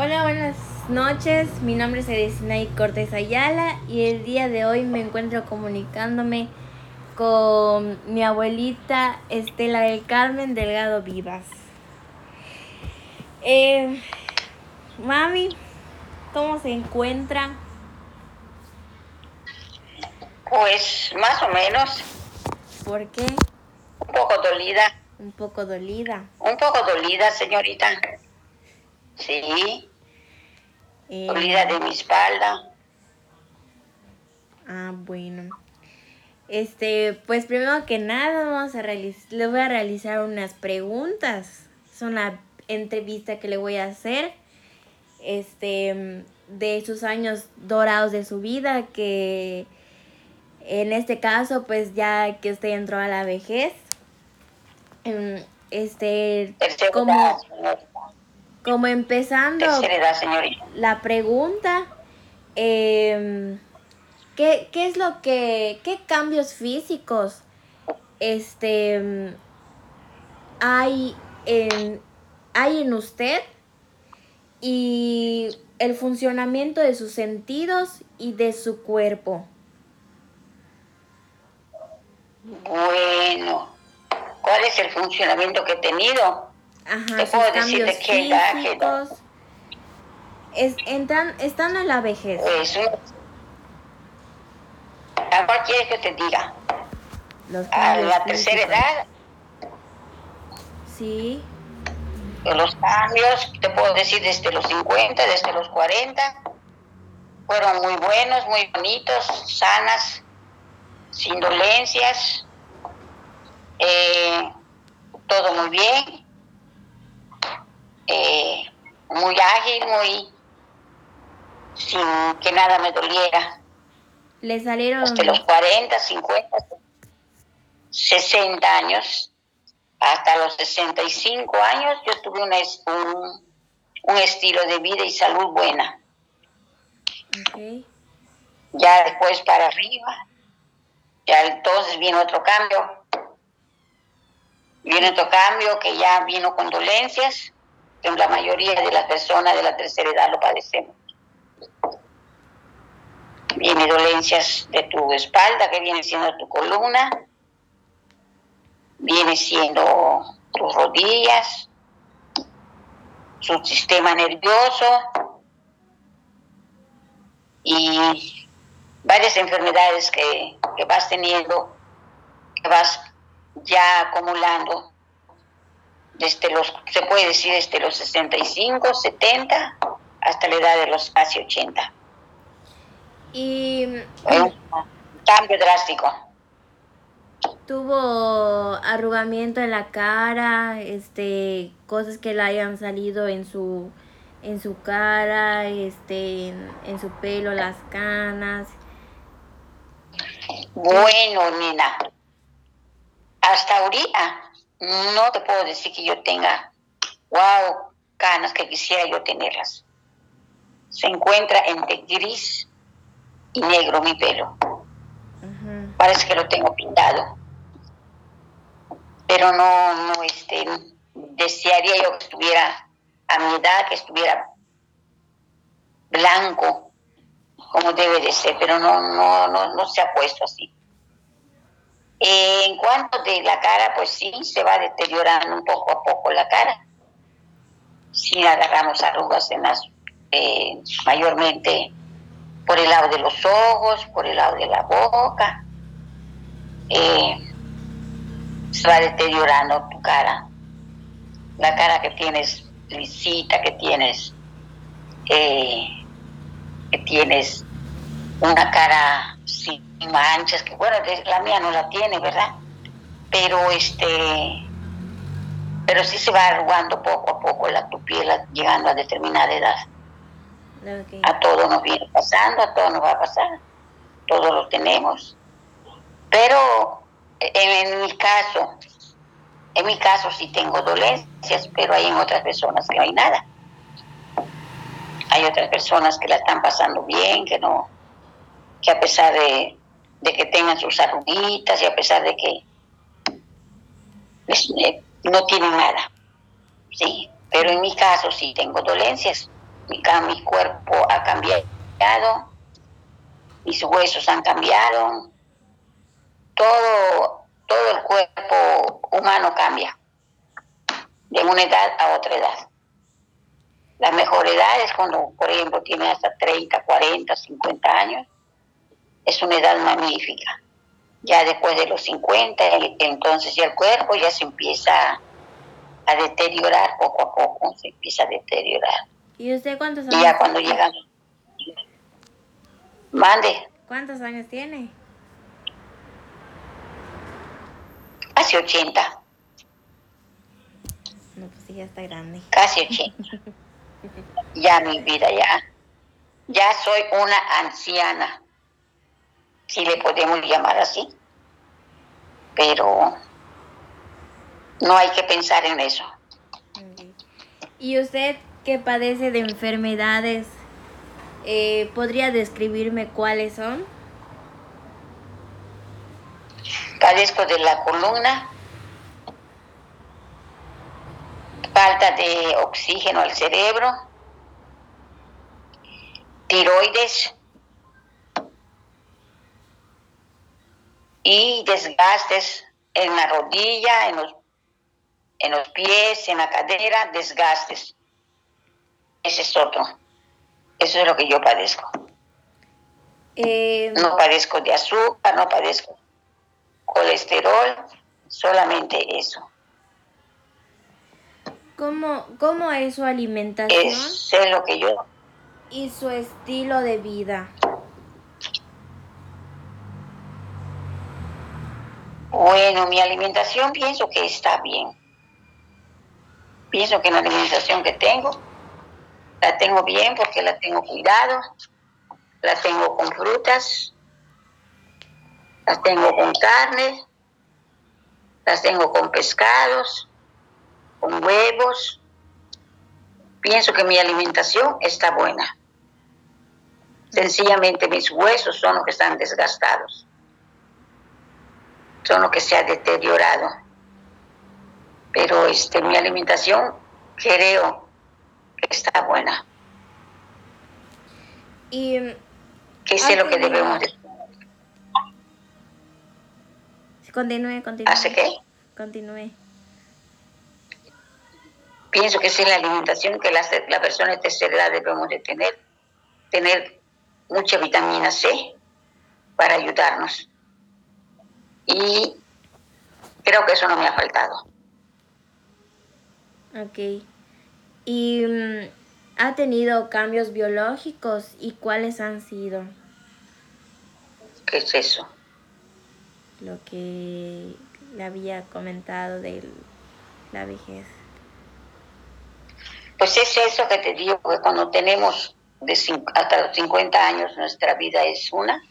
Hola, buenas noches. Mi nombre es Erisnay Cortés Ayala y el día de hoy me encuentro comunicándome con mi abuelita Estela del Carmen Delgado Vivas. Eh, mami, ¿cómo se encuentra? Pues más o menos. ¿Por qué? Un poco dolida. Un poco dolida. Un poco dolida, señorita. Sí. Eh, Dolida de mi espalda. Ah, bueno. Este, pues primero que nada vamos a le voy a realizar unas preguntas. Es una entrevista que le voy a hacer. Este, de sus años dorados de su vida, que en este caso, pues ya que usted entró a la vejez, em, este, como. Como empezando edad, la pregunta, em, ¿qué, qué es lo que, qué cambios físicos este, hay, en, hay en usted y el funcionamiento de sus sentidos y de su cuerpo? Bueno, ¿cuál es el funcionamiento que he tenido? Ajá, Te puedo decir cambios de qué edad, edad. Es, entran, estando en la vejez. Un- ¿a cuál quieres que te diga? Los A la tercera edad, Sí. los cambios, te puedo decir desde los 50, desde los 40, fueron muy buenos, muy bonitos, sanas, sin dolencias, eh, todo muy bien, eh, muy ágil, muy sin que nada me doliera. Le salieron Desde los 40, 50, 60 años, hasta los 65 años, yo tuve una un, un estilo de vida y salud buena. Ya después para arriba, ya entonces vino otro cambio. Viene otro cambio que ya vino con dolencias, la mayoría de las personas de la tercera edad lo padecemos. Viene dolencias de tu espalda, que viene siendo tu columna, viene siendo tus rodillas, su sistema nervioso y varias enfermedades que, que vas teniendo, que vas ya acumulando desde los, se puede decir desde los 65, 70 hasta la edad de los casi 80. Y un cambio drástico. tuvo arrugamiento en la cara, este, cosas que le hayan salido en su en su cara, este, en, en su pelo, las canas. Bueno, nena, hasta ahorita no te puedo decir que yo tenga, wow, canas que quisiera yo tenerlas. Se encuentra entre gris y negro mi pelo. Parece que lo tengo pintado. Pero no, no, este, desearía yo que estuviera a mi edad, que estuviera blanco, como debe de ser, pero no, no, no, no se ha puesto así. Eh, en cuanto de la cara, pues sí, se va deteriorando un poco a poco la cara. Sí agarramos arrugas en las, eh, mayormente por el lado de los ojos, por el lado de la boca. Eh, se va deteriorando tu cara. La cara que tienes lisita, que tienes, que tienes una cara sin manchas, que bueno, la mía no la tiene, ¿verdad? Pero este, pero sí se va arrugando poco a poco la tu piel llegando a determinada edad. A todo nos viene pasando, a todo nos va a pasar, todos lo tenemos. Pero en, en mi caso, en mi caso sí tengo dolencias, pero hay en otras personas que no hay nada. Hay otras personas que la están pasando bien, que no, que a pesar de, de que tengan sus arruguitas y a pesar de que les- eh, no tienen nada, sí. Pero en mi caso sí tengo dolencias mi, mi cuerpo ha cambiado, mis huesos han cambiado, todo, todo el cuerpo humano cambia de una edad a otra edad. La mejor edad es cuando, por ejemplo, tiene hasta 30, 40, 50 años. Es una edad magnífica. Ya después de los 50, entonces ya el cuerpo ya se empieza a deteriorar poco a poco, se empieza a deteriorar. ¿Y usted cuántos años? Y ya cuando llegan... Mande. ¿Cuántos años tiene? Casi 80. No, pues sí, ya está grande. Casi 80. ya mi vida, ya. Ya soy una anciana, si le podemos llamar así. Pero no hay que pensar en eso. ¿Y usted que padece de enfermedades, eh, podría describirme cuáles son? Padezco de la columna, falta de oxígeno al cerebro, tiroides y desgastes en la rodilla, en los, en los pies, en la cadera, desgastes. Ese es otro. Eso es lo que yo padezco. Eh, no padezco de azúcar, no padezco colesterol, solamente eso. ¿Cómo, cómo es su alimentación? Es lo que yo... Y su estilo de vida. Bueno, mi alimentación pienso que está bien. Pienso que la alimentación que tengo, la tengo bien porque la tengo cuidado, la tengo con frutas, las tengo con carne, las tengo con pescados, con huevos. Pienso que mi alimentación está buena. Sencillamente mis huesos son los que están desgastados, son los que se ha deteriorado. Pero este, mi alimentación creo que está buena. Y ¿Qué es lo que debemos de Continúe, continúe. ¿Hace qué? Continúe. Pienso que es la alimentación que la, la persona de tercera edad debemos de tener. Tener mucha vitamina C para ayudarnos. Y creo que eso no me ha faltado. Ok. ¿Y mm, ha tenido cambios biológicos y cuáles han sido? ¿Qué es eso? Lo que le había comentado de la vejez. Pues es eso que te digo, que cuando tenemos de hasta los 50 años nuestra vida es una.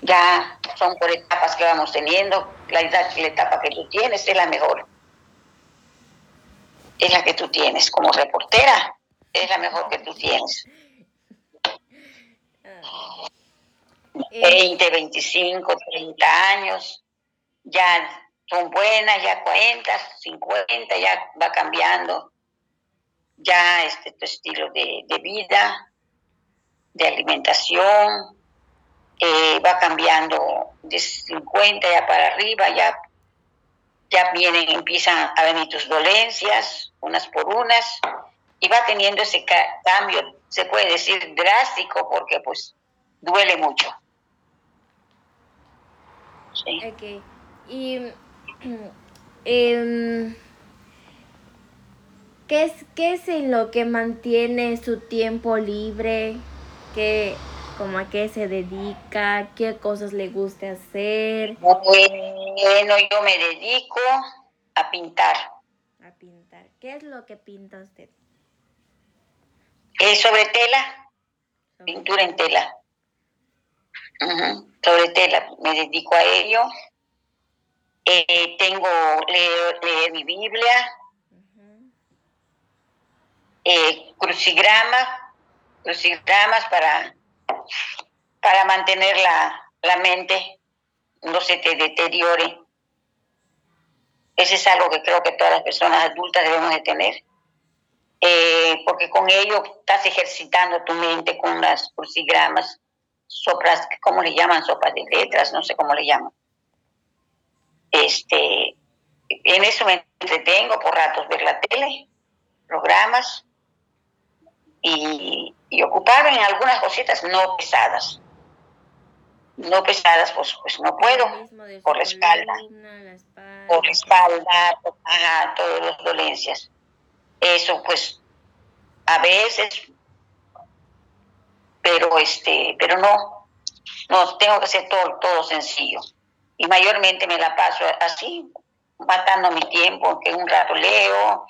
Ya son por etapas que vamos teniendo. La edad, la etapa que tú tienes es la mejor. Es la que tú tienes como reportera. Es la mejor que tú tienes. 20, 25, 30 años. Ya son buenas, ya 40, 50, ya va cambiando ya este tu estilo de, vida, de alimentación, eh, va cambiando de 50 ya para arriba, ya, ya vienen, empiezan a venir tus dolencias, unas por unas, y va teniendo ese cambio, se puede decir drástico, porque pues duele mucho. Sí. Y em, ¿qué, es, ¿qué es en lo que mantiene su tiempo libre? ¿Qué, como a qué se dedica? ¿Qué cosas le gusta hacer? Bueno, yo me dedico a pintar. A pintar. ¿Qué es lo que pinta usted? Es sobre tela, pintura en tela. Sobre tela, me dedico a ello. Eh, tengo leer, mi Biblia, eh, crucigrama, crucigramas para, para mantener la, la mente, no se te deteriore. Ese es algo que creo que todas las personas adultas debemos de tener. eh, porque con ello estás ejercitando tu mente con las crucigramas, sopras, ¿cómo le llaman? Sopas de letras, no sé cómo le llaman. Este, en eso me entretengo por ratos ver la tele, programas y, y ocuparme en algunas cositas no pesadas. No pesadas, pues, pues no puedo, por la espalda, por la espalda, por, todas las dolencias. Eso, pues, a veces, pero este, pero no, no, tengo que hacer todo, todo sencillo. Y mayormente me la paso así, matando mi tiempo, que un rato leo,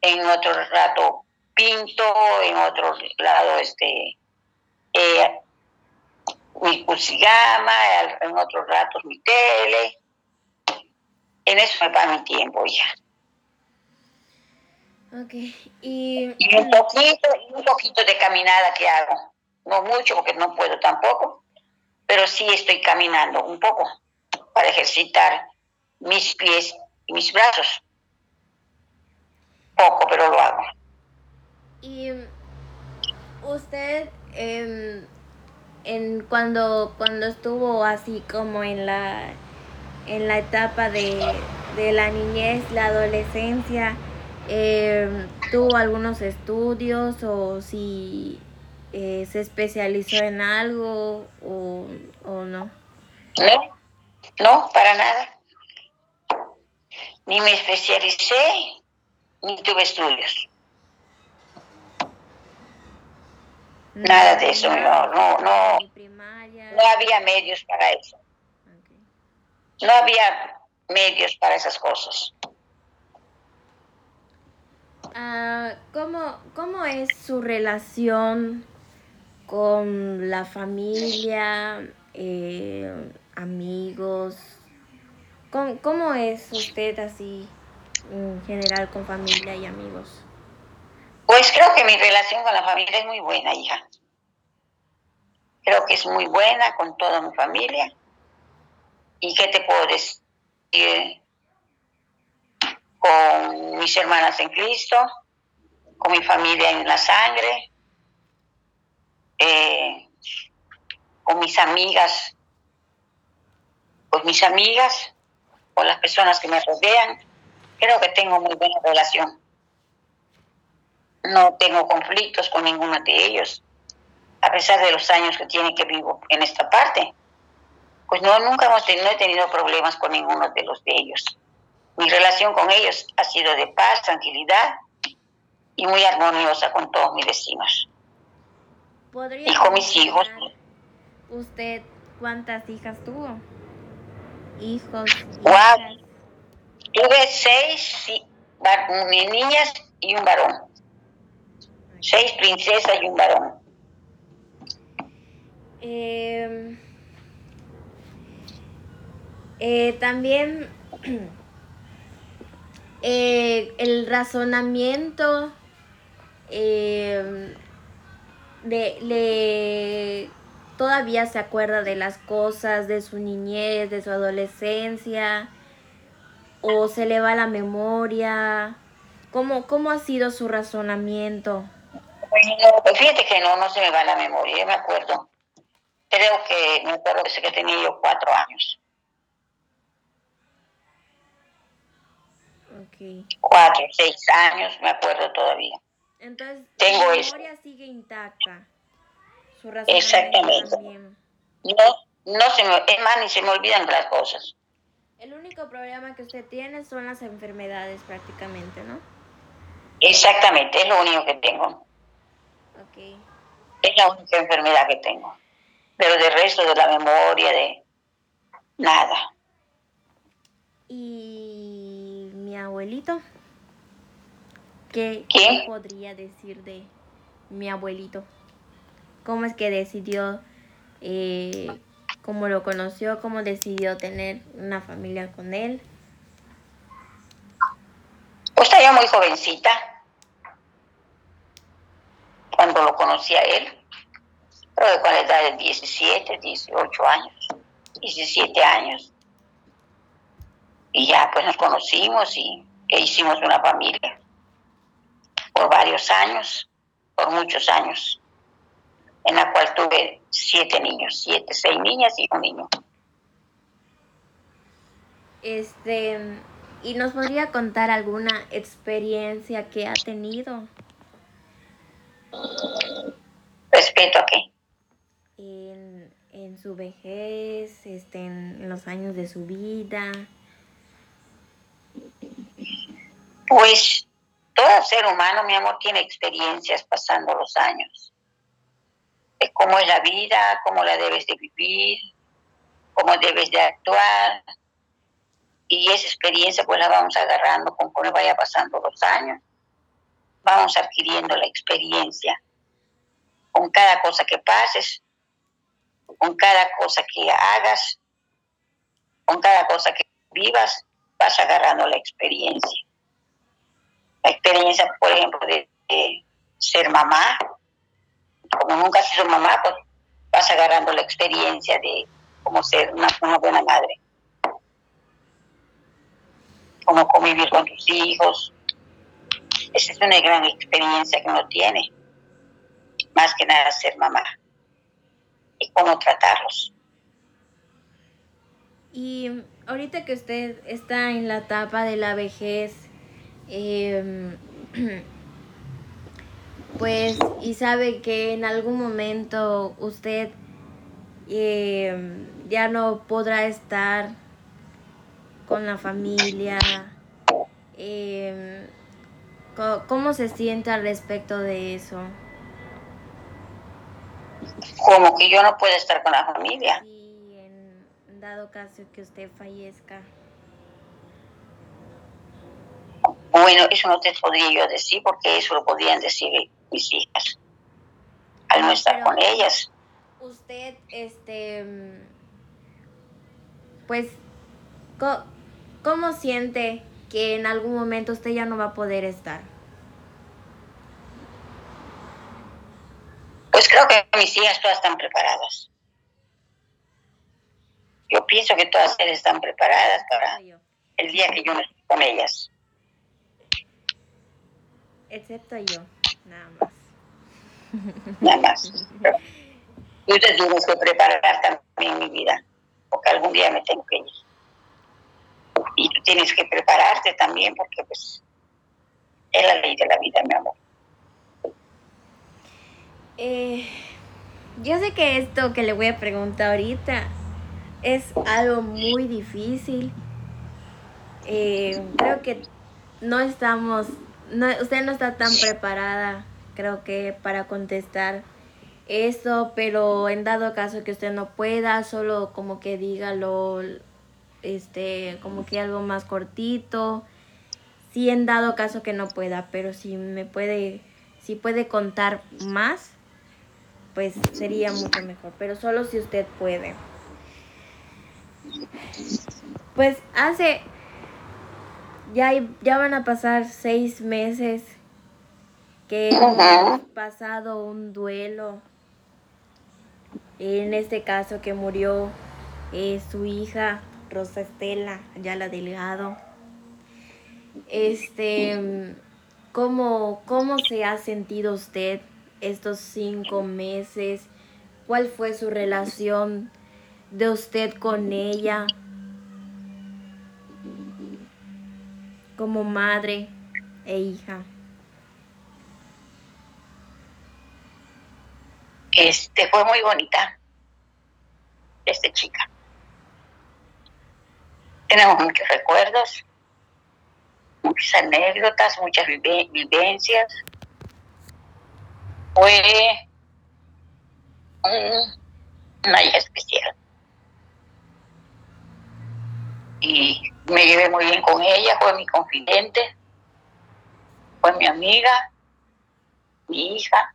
en otro rato pinto, en otro lado este eh, mi cusigama, en otros ratos mi tele. En eso me va mi tiempo ya. Okay. Y... un poquito, un poquito de caminada que hago. No mucho porque no puedo tampoco, pero sí estoy caminando un poco para ejercitar mis pies y mis brazos. Poco, pero lo hago. Usted, em, en cuando, cuando estuvo así como en la, en la etapa de, de la niñez, la adolescencia, eh, tuvo algunos estudios o si eh, se especializó en algo o, o no. No, no, para nada. Ni me especialicé, ni tuve estudios. Nada de eso, no, no, no. No había medios para eso. No había medios para esas cosas. Ah, ¿cómo, ¿Cómo es su relación con la familia, eh, amigos? ¿Cómo, ¿Cómo es usted así en general con familia y amigos? Pues creo que mi relación con la familia es muy buena, hija. Creo que es muy buena con toda mi familia. ¿Y qué te puedo decir? Con mis hermanas en Cristo, con mi familia en la sangre, eh, con mis amigas, con mis amigas, con las personas que me rodean. Creo que tengo muy buena relación no tengo conflictos con ninguno de ellos, a pesar de los años que tiene que vivo en esta parte. Pues no, nunca hemos tenido, he tenido problemas con ninguno de los de ellos. Mi relación con ellos ha sido de paz, tranquilidad y muy armoniosa con todos mis vecinos. y con mis hijos. ¿Usted cuántas hijas tuvo? Hijos. Wow. Tuve seis niñas y un varón seis princesas y un varón. Em, eh, también eh, el razonamiento em, de, todavía se acuerda de las cosas de su niñez, de su adolescencia, o se le va la memoria. ¿Cómo, cómo ha sido su razonamiento? Pues fíjate que no, no se me va la memoria, yo me acuerdo. Creo que, me acuerdo que tenía yo cuatro años. Okay. Cuatro, seis años, me acuerdo todavía. Entonces, Tengo la memoria sigue intacta. Su Exactamente. No, no se me, es más, ni se me olvidan las cosas. El único problema que usted tiene son las enfermedades prácticamente, ¿no? Exactamente, es lo único que tengo. Es la única enfermedad que tengo. Pero del resto de la memoria, de nada. ¿Y mi abuelito? ¿Qué, podría decir de mi abuelito? ¿Cómo es que decidió, eh, cómo lo conoció, cómo decidió tener una familia con él? Pues estaba muy jovencita cuando lo conocí a él, creo que con la edad de 17, 18 años, 17 años. Y ya pues nos conocimos y e hicimos una familia. por varios años, por muchos años, en la cual tuve siete niños, siete, seis niñas y un niño. Este, ¿y nos podría contar alguna experiencia que ha tenido? ¿Respeto a qué? En, en su vejez, este, en los años de su vida. Pues todo ser humano, mi amor, tiene experiencias pasando los años. Es cómo es la vida, cómo la debes de vivir, cómo debes de actuar. Y esa experiencia pues la vamos agarrando conforme vaya pasando los años. Vamos adquiriendo la experiencia. Con cada cosa que pases, con cada cosa que hagas, con cada cosa que vivas, vas agarrando la experiencia la experiencia, por ejemplo, de, ser mamá. Como nunca has sido mamá, pues vas agarrando la experiencia de cómo ser una, buena madre. Cómo convivir con tus hijos. Esa es una gran experiencia que uno tiene. Más que nada ser mamá. Y cómo tratarlos. Y ahorita que usted está en la etapa de la vejez, Em, pues y sabe que en algún momento usted em, ya no podrá estar con la familia. Em, ¿Cómo se siente al respecto de eso? Como que yo no puedo estar con la familia. Sí, en dado caso que usted fallezca. Bueno, eso no te podría yo decir porque eso lo podrían decir mis hijas al no estar con ellas. Usted, este, pues, ¿cómo siente que en algún momento usted ya no va a poder estar? Pues creo que mis hijas todas están preparadas. Yo pienso que todas ellas están preparadas para el día que yo no esté con ellas excepto yo, nada más. Nada más. Tú te tienes que preparar también mi vida, porque algún día me tengo que ir. Y tú tienes que prepararte también, porque pues es la ley de la vida, mi amor. Eh, yo sé que esto que le voy a preguntar ahorita es algo muy difícil. Eh, creo que no estamos no, usted no está tan preparada, creo que, para contestar eso, pero en dado caso que usted no pueda, solo como que dígalo, este, como que algo más cortito. Sí, en dado caso que no pueda, pero si me puede, si puede contar más, pues sería mucho mejor, pero solo si usted puede. Pues hace ya, ya van a pasar seis meses que hemos pasado un duelo. En este caso que murió eh, su hija Rosa Estela la Delgado. Este, ¿cómo, ¿cómo se ha sentido usted estos cinco meses? ¿Cuál fue su relación de usted con ella? como madre e hija? Este fue muy bonita, esta chica. Tenemos muchos recuerdos, muchas anécdotas, muchas vivencias. Fue una hija especial. Y me llevé muy bien con ella, fue mi confidente, fue mi amiga, mi hija.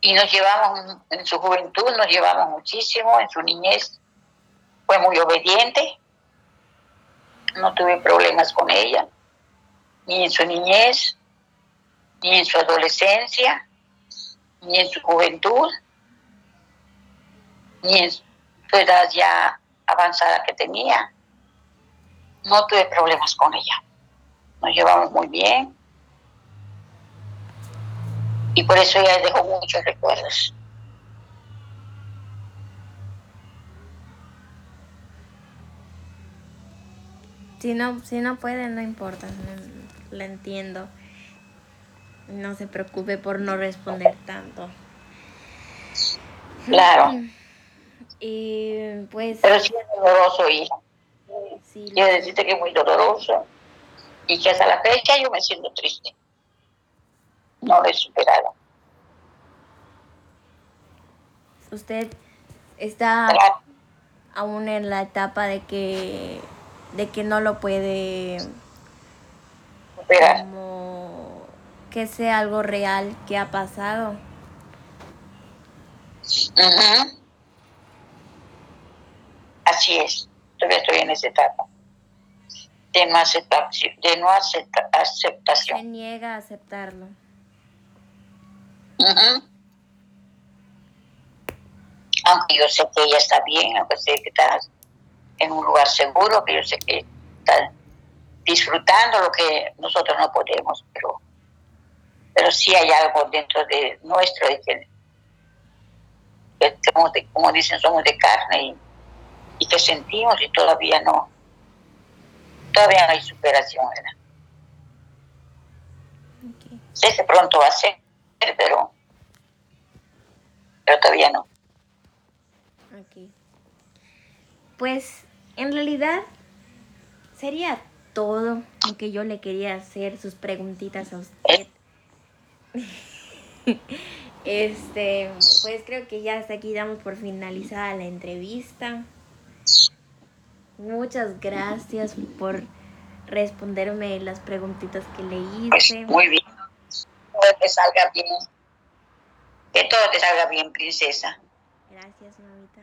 Y nos llevamos, en su juventud nos llevamos muchísimo, en su niñez fue muy obediente, no tuve problemas con ella, ni en su niñez, ni en su adolescencia, ni en su juventud, ni en su edad ya avanzada que tenía no tuve problemas con ella. Nos llevamos muy bien. Y por eso ella dejó muchos recuerdos. Si no, si no puede, no importa, la entiendo. No se preocupe por no responder tanto. Claro. Y pues... Pero sí es doloroso, hija. Sí, Quiero decirte que es muy doloroso y que hasta la fecha yo me siento triste. No lo he superado. Usted está aún en la etapa de que de que no lo puede como que sea algo real que ha pasado. Así es, todavía estoy en esa etapa de no, aceptación, de no aceptación. Se niega a aceptarlo. Aunque yo sé que ella está bien, aunque sé que está en un lugar seguro, que yo sé que está disfrutando lo que nosotros no podemos, pero, pero sí hay algo dentro de nuestro, de que, como dicen, somos de carne y, y que sentimos y todavía no, todavía no hay superación, ¿verdad? Sé que pronto va a ser, pero, pero todavía no. Pues en realidad sería todo lo que yo le quería hacer, sus preguntitas a usted. Este, pues creo que ya hasta aquí damos por finalizada la entrevista. Muchas gracias por responderme las preguntitas que le pues, hice. muy bien. Que te salga bien. Que todo te salga bien, princesa. Gracias, mamita.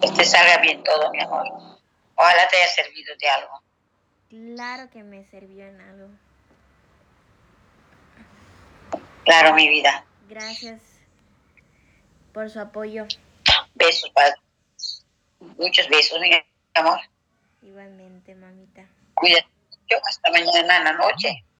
Que te salga bien todo, mi amor. Ojalá te haya servido de algo. Claro que me sirvió en algo. Claro, mi vida. Gracias por su apoyo. Besos, padre. Muchos besos, mi amor. Igualmente, mamita. Cuídate. Hasta mañana en la noche.